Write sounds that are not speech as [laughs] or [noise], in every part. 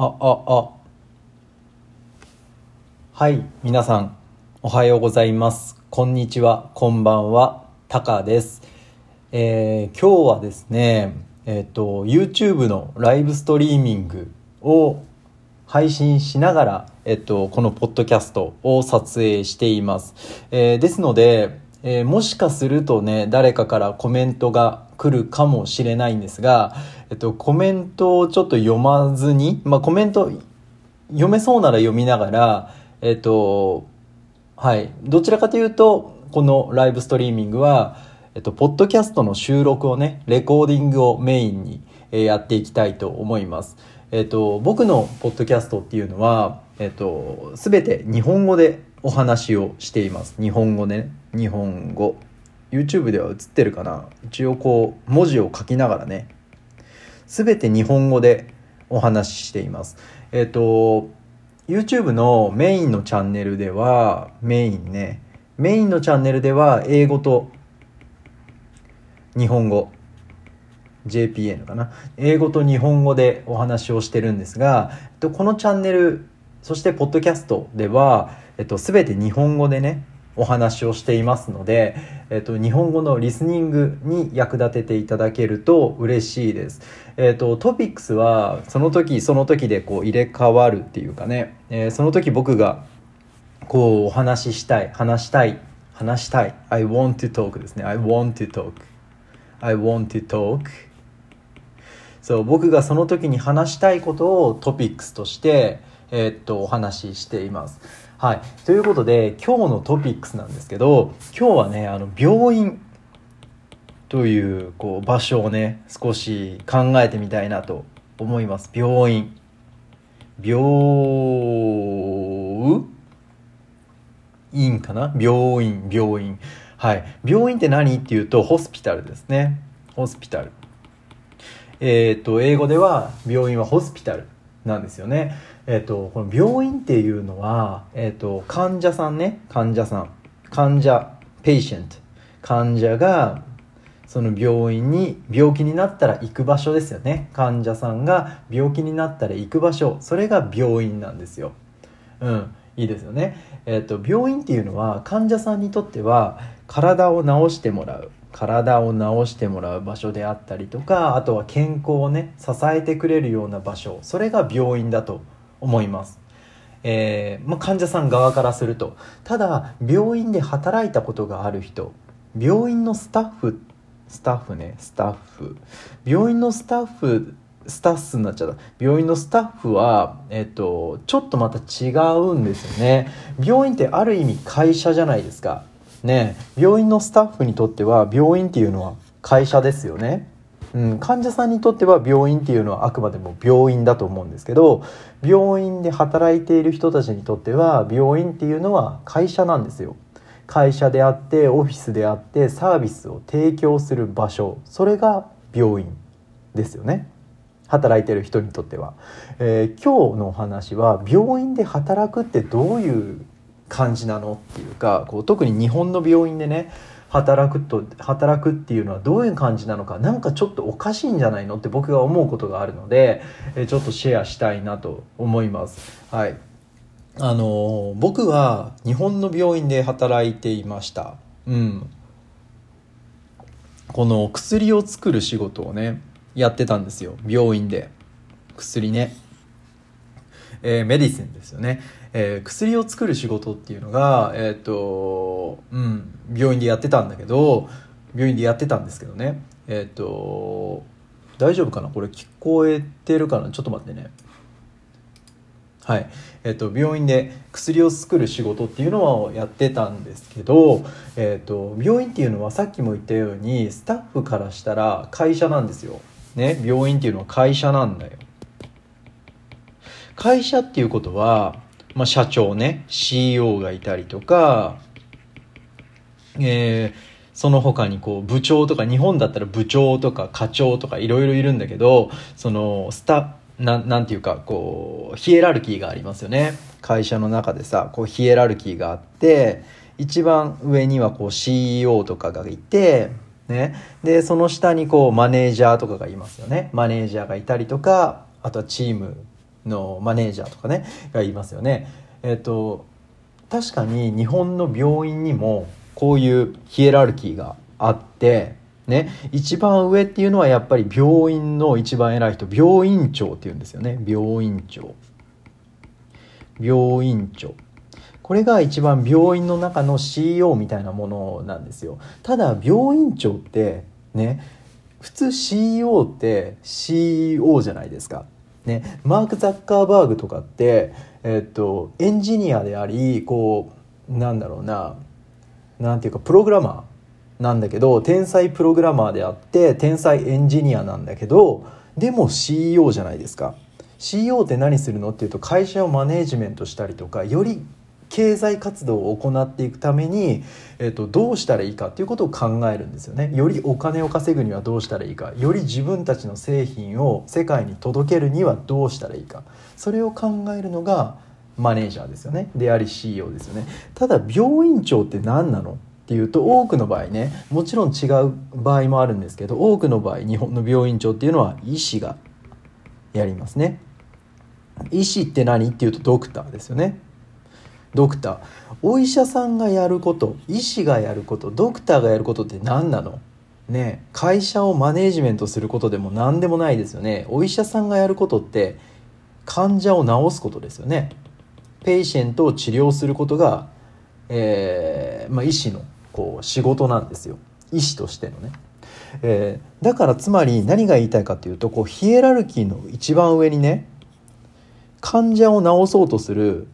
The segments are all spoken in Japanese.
あ、あ、あ。はい、皆さん、おはようございます。こんにちは、こんばんは、タカです。えー今日はですね、えっ、と、YouTube のライブストリーミングを配信しながら、えっと、このポッドキャストを撮影しています。えーですので、えーもしかするとね、誰かからコメントが来るかもしれないんですが、えっと、コメントをちょっと読まずに、まあ、コメント読めそうなら読みながら、えっと、はい。どちらかというと、このライブストリーミングは、えっと、ポッドキャストの収録をね、レコーディングをメインに、やっていきたいと思います。えっと、僕のポッドキャストっていうのは、えっと、すべて日本語でお話をしています。日本語ね。日本語。YouTube では映ってるかな一応こう、文字を書きながらね、すべて日本語でお話ししています。えっ、と、YouTube のメインのチャンネルでは、メインね、メインのチャンネルでは英語と日本語、JPN かな？英語と日本語でお話をしてるんですが、と、このチャンネル、そしてポッドキャストでは、えっと、すべて日本語でね、お話をしていますので、えっと、日本語のリスニングに役立てていただけると嬉しいです。えっと、トピックスはその時その時でこう入れ替わるっていうかね、えーその時僕がこうお話ししたい、話したい、話したい。I want to talk ですね。I want to talk. I want to talk. そう、僕がその時に話したいことをトピックスとして、えーっと、お話ししています。はい。ということで、今日のトピックスなんですけど、今日はね、あの、病院という、こう、場所をね、少し考えてみたいなと思います。病院。病院かな？病院、病院。はい。病院って何っていうと、ホスピタルですね。ホスピタル。えっ、と、英語では病院は hospital なんですよね。えっ、と、この病院っていうのは、えっ、と、患者さんね、患者さん。患者、 patient。患者が、その病院に病気になったら行く場所ですよね。患者さんが病気になったら行く場所。それが病院なんですよ。うん、いいですよね。えっ、と病院っていうのは患者さんにとっては体を治してもらう体を治してもらう場所であったりとかあとは健康をね支えてくれるような場所それが病院だと思います。えーまあ、患者さん側からするとただ病院で働いたことがある人病院のスタッフスタッフねスタッフ。病院のスタッフスタッフになっちゃった。病院のスタッフは、えっと、ちょっとまた違うんですよね。病院ってある意味会社じゃないですか。ね病院のスタッフにとっては病院っていうのは会社ですよね。うん、患者さんにとっては病院っていうのはあくまでも病院だと思うんですけど病院で働いている人たちにとっては病院っていうのは会社なんですよ。会社であってオフィスであってサービスを提供する場所。それが病院ですよね。働いてる人にとっては、えー今日のお話は病院で働くってどういう感じなのっていうかこう特に日本の病院でね働くと働くっていうのはどういう感じなのかなんかちょっとおかしいんじゃないのって僕が思うことがあるので、えちょっとシェアしたいなと思います。はい。あの僕は日本の病院で働いていました。うん。この薬を作る仕事をねやってたんですよ。病院で。薬ね。えーメディシンですよね、えー薬を作る仕事っていうのがえっ、とうん病院でやってたんだけど病院でやってたんですけどね。えっ、と大丈夫かな？これ聞こえてるかな？ちょっと待ってね。はい。えっと病院で薬を作る仕事っていうのをやってたんですけど、えっと病院っていうのはさっきも言ったようにスタッフからしたら会社なんですよ、ね、病院っていうのは会社なんだよ。会社っていうことは、まあ、社長ね CEO がいたりとか、えーその他にこう部長とか日本だったら部長とか課長とかいろいろいるんだけどそのスタななんていうかこうヒエラルキーがありますよね。会社の中でさこうヒエラルキーがあって一番上にはこう CEO とかがいてね。でその下にこうマネージャーとかがいますよね。マネージャーがいたりとかあとはチームのマネージャーとかねがいますよね。えっと確かに日本の病院にもこういうヒエラルキーがあってね、一番上っていうのはやっぱり病院の一番偉い人病院長っていうんですよね。病院長。病院長。これが一番病院の中の CEO みたいなものなんですよ。ただ病院長ってね普通 CEO って CEO じゃないですか。ねマーク・ザッカーバーグとかってえっとエンジニアでありこうなんだろうな何ていうかプログラマーなんだけど天才プログラマーであって天才エンジニアなんだけどでも CEO じゃないですか。CEO って何するの？っていうと会社をマネージメントしたりとかより経済活動を行っていくために、えっと、どうしたらいいかっていうことを考えるんですよね。よりお金を稼ぐにはどうしたらいいか。より自分たちの製品を世界に届けるにはどうしたらいいか。それを考えるのがマネージャーですよね。であり CEO ですよね。ただ病院長って何なの？っていうと多くの場合ねもちろん違う場合もあるんですけど多くの場合日本の病院長っていうのは医師がやりますね。医師って何？っていうとドクターですよね。ドクター。お医者さんがやること医師がやることドクターがやることって何なの？ね会社をマネージメントすることでも何でもないですよね。お医者さんがやることって患者を治すことですよね。 patient を治療することが、えーまあ、医師のこう仕事なんですよ。医師としてのね。えー、だからつまり何が言いたいかというとこうヒエラルキーの一番上にね患者を治そうとする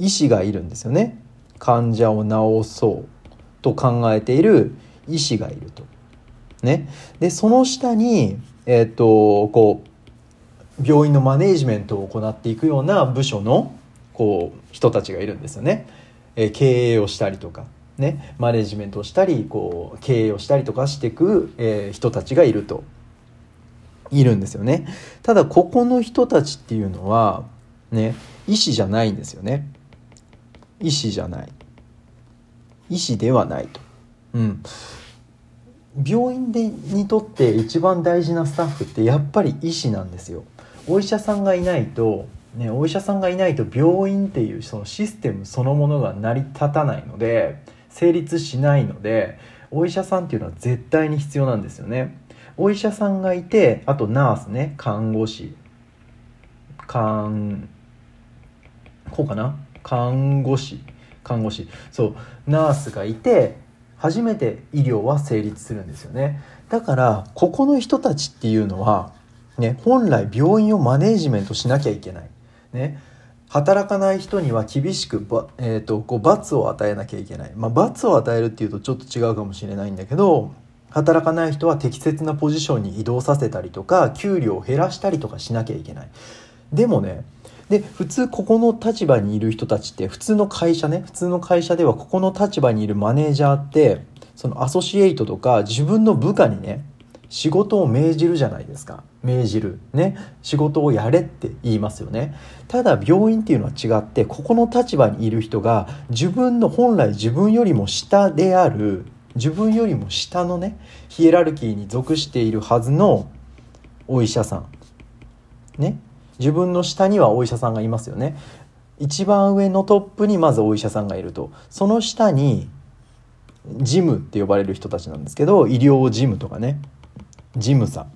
医師がいるんですよね。患者を治そうと考えている医師がいると。ね、でその下に、えー、っとこう病院のマネージメントを行っていくような部署のこう人たちがいるんですよね。えー、経営をしたりとか、ね、マネージメントをしたりこう経営をしたりとかしていく、えー、人たちがいると。いるんですよね。ただここの人たちっていうのはね医師じゃないんですよね。医師じゃない。医師ではないと。うん。病院でにとって一番大事なスタッフってやっぱり医師なんですよ。お医者さんがいないとね、お医者さんがいないと病院っていうそのシステムそのものが成り立たないので成立しないのでお医者さんっていうのは絶対に必要なんですよね。お医者さんがいてあとナースね看護師看こうかな？看護師看護師。そうナースがいて初めて医療は成立するんですよね。だからここの人たちっていうのはね本来病院をマネージメントしなきゃいけない。ね。働かない人には厳しく、えーと、こう罰を与えなきゃいけない、まあ、罰を与えるっていうとちょっと違うかもしれないんだけど働かない人は適切なポジションに移動させたりとか給料を減らしたりとかしなきゃいけない。でもねで普通ここの立場にいる人たちって普通の会社ね普通の会社ではここの立場にいるマネージャーってそのアソシエイトとか自分の部下にね仕事を命じるじゃないですか。命じる。ね。仕事をやれって言いますよね。ただ病院っていうのは違ってここの立場にいる人が自分の本来自分よりも下である自分よりも下のねヒエラルキーに属しているはずのお医者さん。ね。自分の下にはお医者さんがいますよね。一番上のトップにまずお医者さんがいると。その下にジムって呼ばれる人たちなんですけど医療事務とかね。事務さ。ん、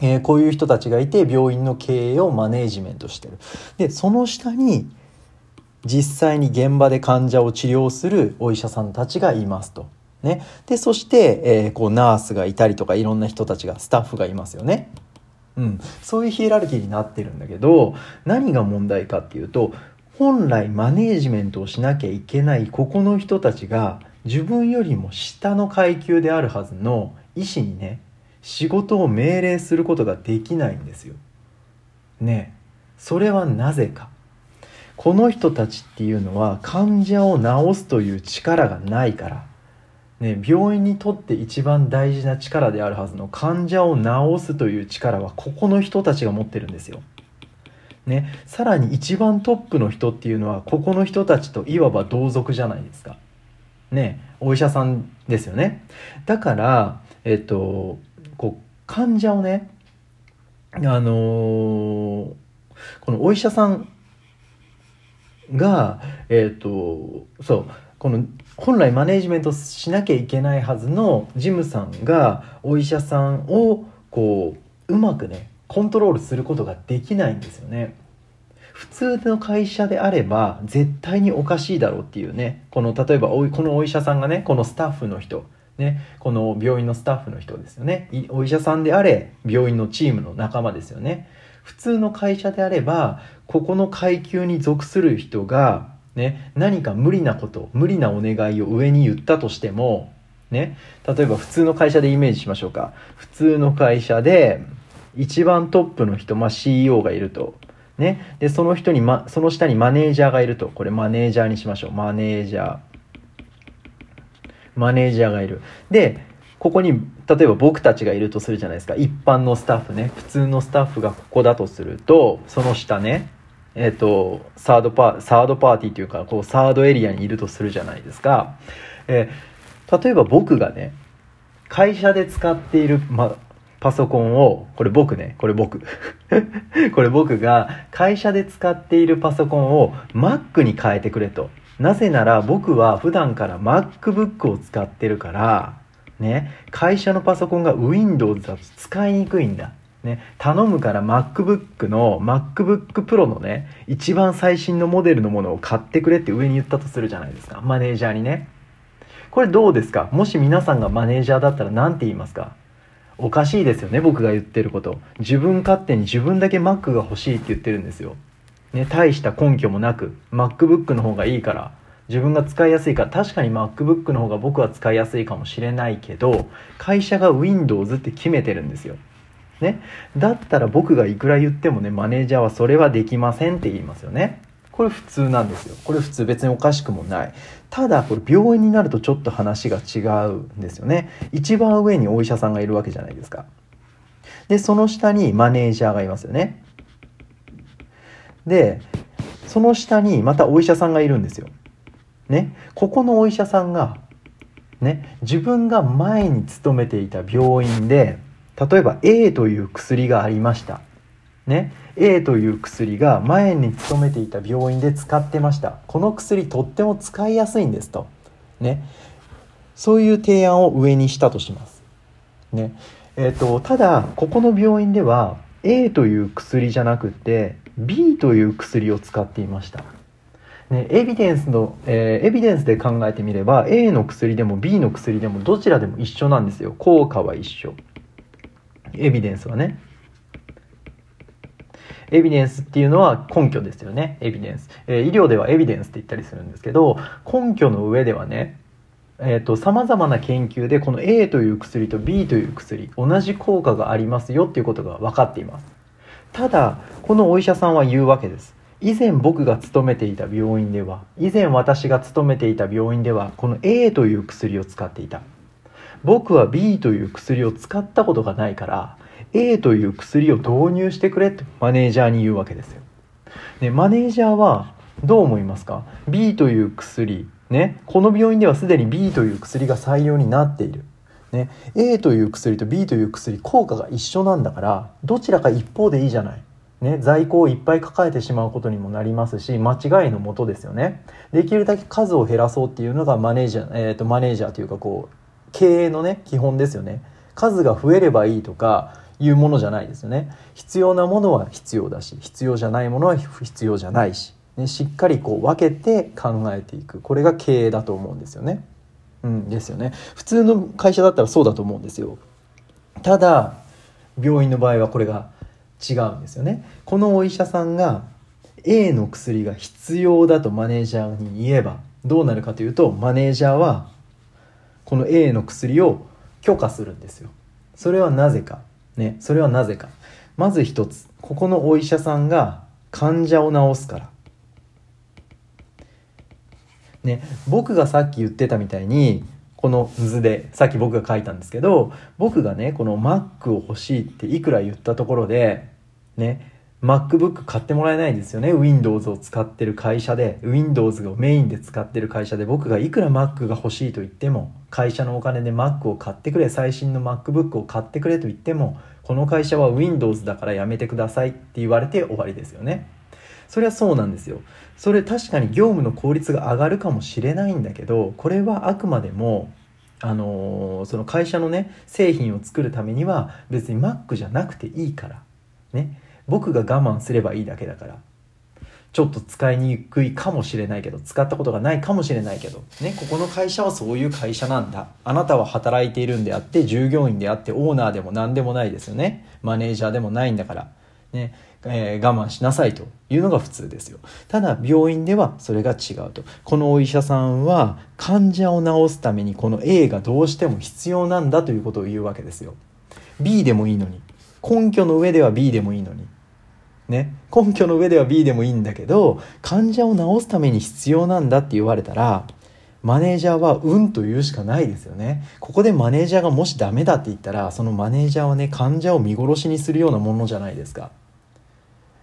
えー、こういう人たちがいて病院の経営をマネージメントしてる。でその下に実際に現場で患者を治療するお医者さんたちがいますと。ね、でそして、えー、こうナースがいたりとかいろんな人たちがスタッフがいますよね。うん、そういうヒエラルキーになってるんだけど何が問題かっていうと本来マネージメントをしなきゃいけないここの人たちが自分よりも下の階級であるはずの医師にね仕事を命令することができないんですよ。ねそれはなぜか。この人たちっていうのは患者を治すという力がないから、ね、病院にとって一番大事な力であるはずの患者を治すという力はここの人たちが持ってるんですよ。ね、さらに一番トップの人っていうのはここの人たちといわば同族じゃないですか。ね、お医者さんですよね。だから、えっと、こう患者をねあのーこのお医者さんが、えっ、と、そう、この本来マネージメントしなきゃいけないはずのジムさんがお医者さんをこううまくねコントロールすることができないんですよね。普通の会社であれば絶対におかしいだろうっていうねこの例えばおこのお医者さんがねこのスタッフの人ね、この病院のスタッフの人ですよねお医者さんであれ病院のチームの仲間ですよね普通の会社であればここの階級に属する人が、ね、何か無理なこと無理なお願いを上に言ったとしても、ね、例えば普通の会社でイメージしましょうか。普通の会社で一番トップの人、まあ、CEO がいると。ね、でその人に、ま、その下にマネージャーがいると。これマネージャーにしましょう。マネージャー。マネージャーがいる。でここに例えば僕たちがいるとするじゃないですか。一般のスタッフね。普通のスタッフがここだとするとその下ねえっ、とサードパーサードパーティーというかこうサードエリアにいるとするじゃないですか、えー例えば僕がね会社で使っている、ま、パソコンをこれ僕ねこれ僕。[laughs] これ僕が会社で使っているパソコンを Mac に変えてくれと。なぜなら僕は普段から MacBook を使ってるからね会社のパソコンが Windows だと使いにくいんだ。ね、頼むから MacBook の MacBook Pro のね一番最新のモデルのものを買ってくれって上に言ったとするじゃないですか。マネージャーにね。これどうですか？もし皆さんがマネージャーだったら何て言いますか？おかしいですよね僕が言ってること。自分勝手に自分だけ Mac が欲しいって言ってるんですよ、ね、大した根拠もなく MacBook の方がいいから。自分が使いやすいから。確かに MacBook の方が僕は使いやすいかもしれないけど会社が Windows って決めてるんですよ。ね、だったら僕がいくら言ってもねマネージャーはそれはできませんって言いますよね。これ普通なんですよ。これ普通別におかしくもない。ただこれ病院になるとちょっと話が違うんですよね。一番上にお医者さんがいるわけじゃないですか。でその下にマネージャーがいますよね。でその下にまたお医者さんがいるんですよ。ね。ここのお医者さんがね自分が前に勤めていた病院で例えば A という薬がありました。ね。A という薬が前に勤めていた病院で使ってました。この薬とっても使いやすいんですと。ね。そういう提案を上にしたとします。ね。えーと、ただここの病院では A という薬じゃなくて B という薬を使っていました。ね、エビデンスの、えーエビデンスで考えてみれば A の薬でも B の薬でもどちらでも一緒なんですよ。効果は一緒。エビデンスはね。エビデンスっていうのは根拠ですよね。エビデンス、えー医療ではエビデンスって言ったりするんですけど根拠の上ではねえー、と様々な研究でこの A という薬と B という薬同じ効果がありますよっていうことが分かっています。ただこのお医者さんは言うわけです。以前僕が勤めていた病院では以前私が勤めていた病院ではこの A という薬を使っていた。僕は B という薬を使ったことがないから A という薬を導入してくれってマネージャーに言うわけですよ。ね、マネージャーはどう思いますか ?B という薬、ね、この病院ではすでに B という薬が採用になっている。ね、A という薬と B という薬効果が一緒なんだからどちらか一方でいいじゃない。ね、在庫をいっぱい抱えてしまうことにもなりますし間違いのもとですよねできるだけ数を減らそうっていうのがマネージャー、えー、とマネージャーというかこう経営のね基本ですよね。数が増えればいいとかいうものじゃないですよね。必要なものは必要だし必要じゃないものは必要じゃないし、ね、しっかりこう分けて考えていく。これが経営だと思うんですよね。うんですよね。普通の会社だったらそうだと思うんですよ。ただ病院の場合はこれが違うんですよね。このお医者さんが A の薬が必要だとマネージャーに言えばどうなるかというとマネージャーはこの A の薬を許可するんですよ。それはなぜか。ねそれはなぜか。まず一つ。ここのお医者さんが患者を治すから。ね僕がさっき言ってたみたいにこの図でさっき僕が書いたんですけど僕がねこの Mac を欲しいっていくら言ったところでね MacBook 買ってもらえないですよね。Windows を使ってる会社で。Windows をメインで使ってる会社で。僕がいくら Mac が欲しいと言っても会社のお金で Mac を買ってくれ。最新の MacBook を買ってくれと言ってもこの会社は Windows だからやめてくださいって言われて終わりですよね。それはそうなんですよ。それ確かに業務の効率が上がるかもしれないんだけどこれはあくまでもあのー、その会社のね製品を作るためには別に Mac じゃなくていいから。ね。僕が我慢すればいいだけだから。ちょっと使いにくいかもしれないけど使ったことがないかもしれないけど。ねここの会社はそういう会社なんだ。あなたは働いているんであって従業員であってオーナーでも何でもないですよね。マネージャーでもないんだから。ねえー、我慢しなさいというのが普通ですよ。ただ病院ではそれが違うと。このお医者さんは患者を治すためにこの A がどうしても必要なんだということを言うわけですよ。B でもいいのに。根拠の上では B でもいいのに。ね、根拠の上では B でもいいんだけど患者を治すために必要なんだって言われたらマネージャーは運と言うしかないですよね。ここでマネージャーがもしダメだって言ったらそのマネージャーはね患者を見殺しにするようなものじゃないですか。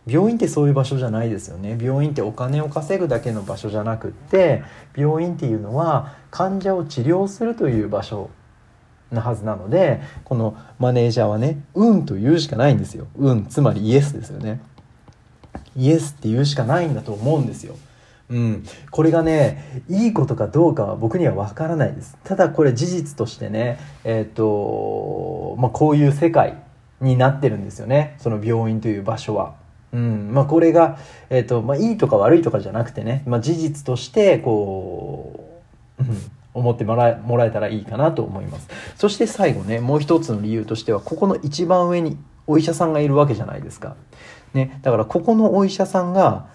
病院ってそういう場所じゃないですよね。病院ってお金を稼ぐだけの場所じゃなくって病院っていうのは患者を治療するという場所なはずなのでこのマネージャーはね運と言うしかないんですよ。運つまりイエスですよね。イエスって言うしかないんだと思うんですよ。うん、これがねいいことかどうかは僕には分からないです。ただこれ事実としてねえっ、とまあこういう世界になってるんですよね。その病院という場所は。うん。まあ、これが、えーとまあ、いいとか悪いとかじゃなくてね、まあ、事実としてこう、うん、思ってもらえもらえたらいいかなと思います。そして最後ねもう一つの理由としてはここの一番上にお医者さんがいるわけじゃないですか。ね、だからここのお医者さんが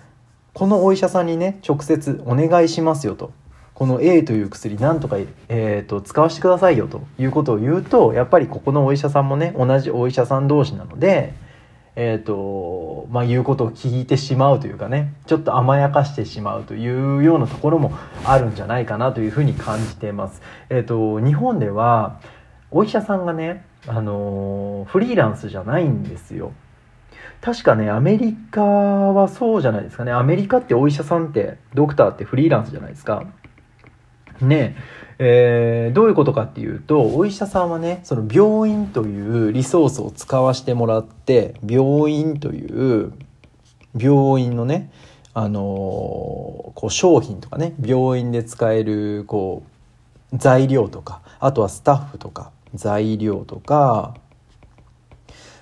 このお医者さんにね直接お願いしますよとこの A という薬なんとか、えーと、使わせてくださいよということを言うとやっぱりここのお医者さんもね同じお医者さん同士なので、えーとまあ、言うことを聞いてしまうというかねちょっと甘やかしてしまうというようなところもあるんじゃないかなというふうに感じています。えーと、日本ではお医者さんがね、あの、フリーランスじゃないんですよ。確かね、アメリカはそうじゃないですかね。アメリカってお医者さんって、ドクターってフリーランスじゃないですか。ねえー、どういうことかっていうと、お医者さんはね、その病院というリソースを使わせてもらって、病院という病院のね、あのー、こう商品とかね、病院で使える、こう、材料とか、あとはスタッフとか、材料とか、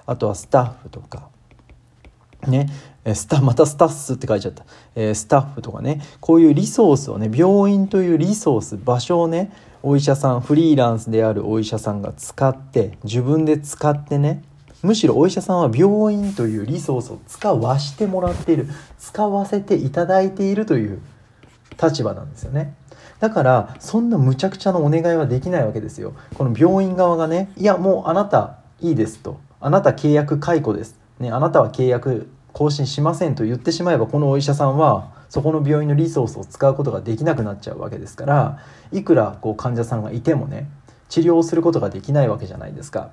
あとはスタッフとか、ね、スタ [laughs] またスタッスって書いちゃった、えー、スタッフとかねこういうリソースをね病院というリソース場所をねお医者さんフリーランスであるお医者さんが使って自分で使ってねむしろお医者さんは病院というリソースを使わしてもらっている使わせていただいているという立場なんですよね。だからそんな無茶苦茶なお願いはできないわけですよ。この病院側がねいやもうあなたいいですと。あなた契約解雇です。ね、あなたは契約更新しませんと言ってしまえばこのお医者さんはそこの病院のリソースを使うことができなくなっちゃうわけですからいくらこう患者さんがいてもね治療をすることができないわけじゃないですか。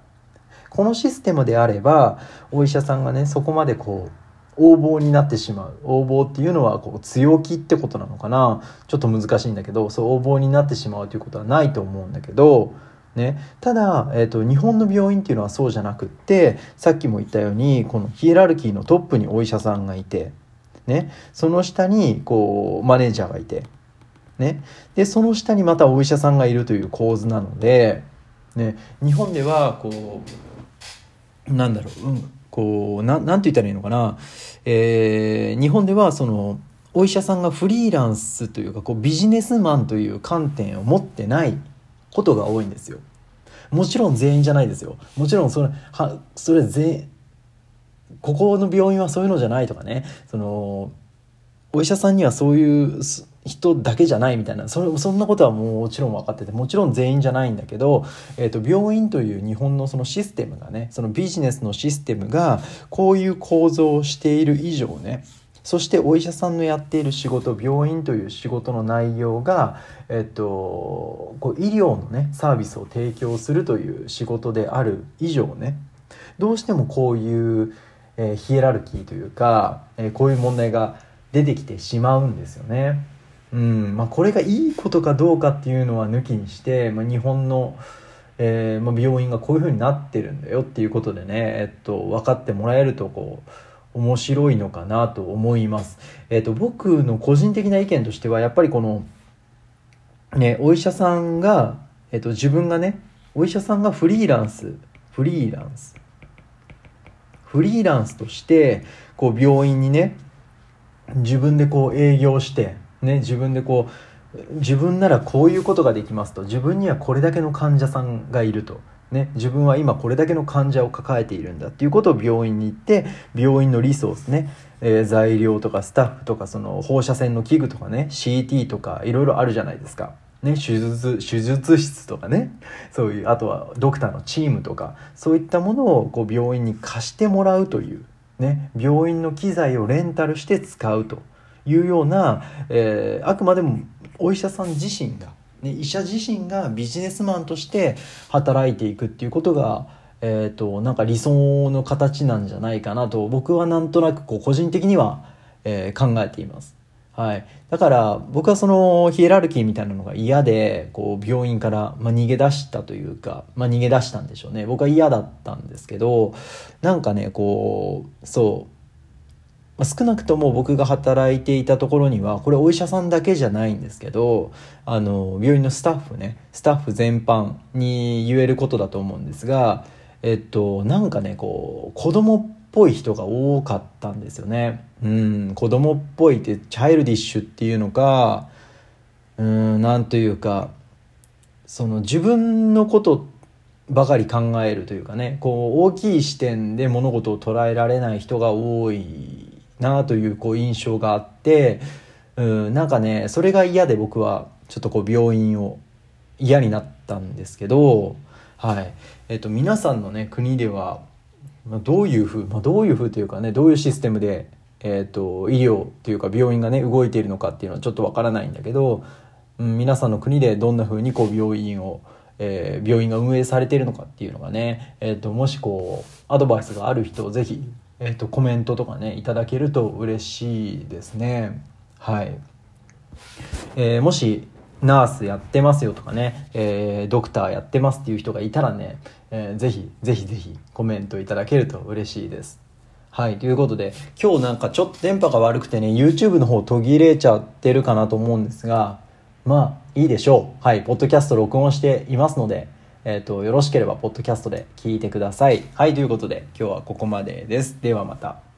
このシステムであればお医者さんがねそこまでこう横暴になってしまう横暴っていうのはこう強気ってことなのかなちょっと難しいんだけどそう横暴になってしまうということはないと思うんだけどね、ただ、えーと、日本の病院っていうのはそうじゃなくってさっきも言ったようにこのヒエラルキーのトップにお医者さんがいて、ね、その下にこうマネージャーがいて、ね、でその下にまたお医者さんがいるという構図なので、ね、日本ではこうなんだろう、うん、こうななんて言ったらいいのかな、えー、日本ではそのお医者さんがフリーランスというかこうビジネスマンという観点を持ってないことが多いんですよ。もちろん全員じゃないですよ。もちろんそれ、は、それ全、ここの病院はそういうのじゃないとかね、その、お医者さんにはそういう人だけじゃないみたいな、それ、そんなことはもちろん分かってて、もちろん全員じゃないんだけど、えっ、ー、と、病院という日本のそのシステムがね、そのビジネスのシステムが、こういう構造をしている以上ね、そしてお医者さんのやっている仕事病院という仕事の内容が、えっと、こう医療のねサービスを提供するという仕事である以上ねどうしてもこういう、えー、ヒエラルキーというか、えー、こういう問題が出てきてしまうんですよね。うんまあ、これがいいことかどうかっていうのは抜きにして、まあ、日本の、えーまあ、病院がこういうふうになってるんだよっていうことでね、えっと、分かってもらえるとこう面白いのかなと思います。えっと、僕の個人的な意見としてはやっぱりこの、ね、お医者さんが、えっと、自分がねお医者さんがフリーランスフリーランスフリーランスとしてこう病院にね自分でこう営業してね自分でこう自分ならこういうことができますと自分にはこれだけの患者さんがいると。ね、自分は今これだけの患者を抱えているんだっていうことを病院に行って病院のリソースね、えー、材料とかスタッフとかその放射線の器具とかね CT とかいろいろあるじゃないですか。ね、手術手術室とかねそういうあとはドクターのチームとかそういったものをこう病院に貸してもらうという、ね、病院の機材をレンタルして使うというような、えー、あくまでもお医者さん自身が、ね、医者自身がビジネスマンとして働いていくっていうことが、えーと、なんか理想の形なんじゃないかなと僕はなんとなくこう個人的には、えー、考えています。はい。だから僕はそのヒエラルキーみたいなのが嫌で、こう病院から、まあ、逃げ出したというか、まあ、逃げ出したんでしょうね。僕は嫌だったんですけど、なんかね、こう、そう、少なくとも僕が働いていたところには、これお医者さんだけじゃないんですけど、あの、病院のスタッフね、スタッフ全般に言えることだと思うんですが、えっと、なんかね、こう、子供っぽい人が多かったんですよね。うん、子供っぽいってチャイルディッシュっていうのか、うん、なんというか、その自分のことばかり考えるというかね、こう大きい視点で物事を捉えられない人が多いなというこう印象があって、うん、なんかね、それが嫌で僕はちょっとこう病院を嫌になったんですけど、はい。えっと、皆さんのね、国では、どういうふう、まあ、どういうふうというかねどういうシステムで、えーと、医療というか病院がね動いているのかっていうのはちょっとわからないんだけど、うん、皆さんの国でどんなふうにこう病院を、えー、病院が運営されているのかっていうのがね、えーと、もしこうアドバイスがある人ぜひ、えーと、コメントとかねいただけると嬉しいですね。はい、えー、もしナースやってますよとかね、えー、ドクターやってますっていう人がいたらね、えー、ぜひぜひぜひコメントいただけると嬉しいです。はい。ということで、今日なんかちょっと電波が悪くてね、YouTube の方途切れちゃってるかなと思うんですが、まあ、いいでしょう。はい。ポッドキャスト録音していますので、えっ、ー、と、よろしければ、ポッドキャストで聞いてください。はい。ということで、今日はここまでです。ではまた。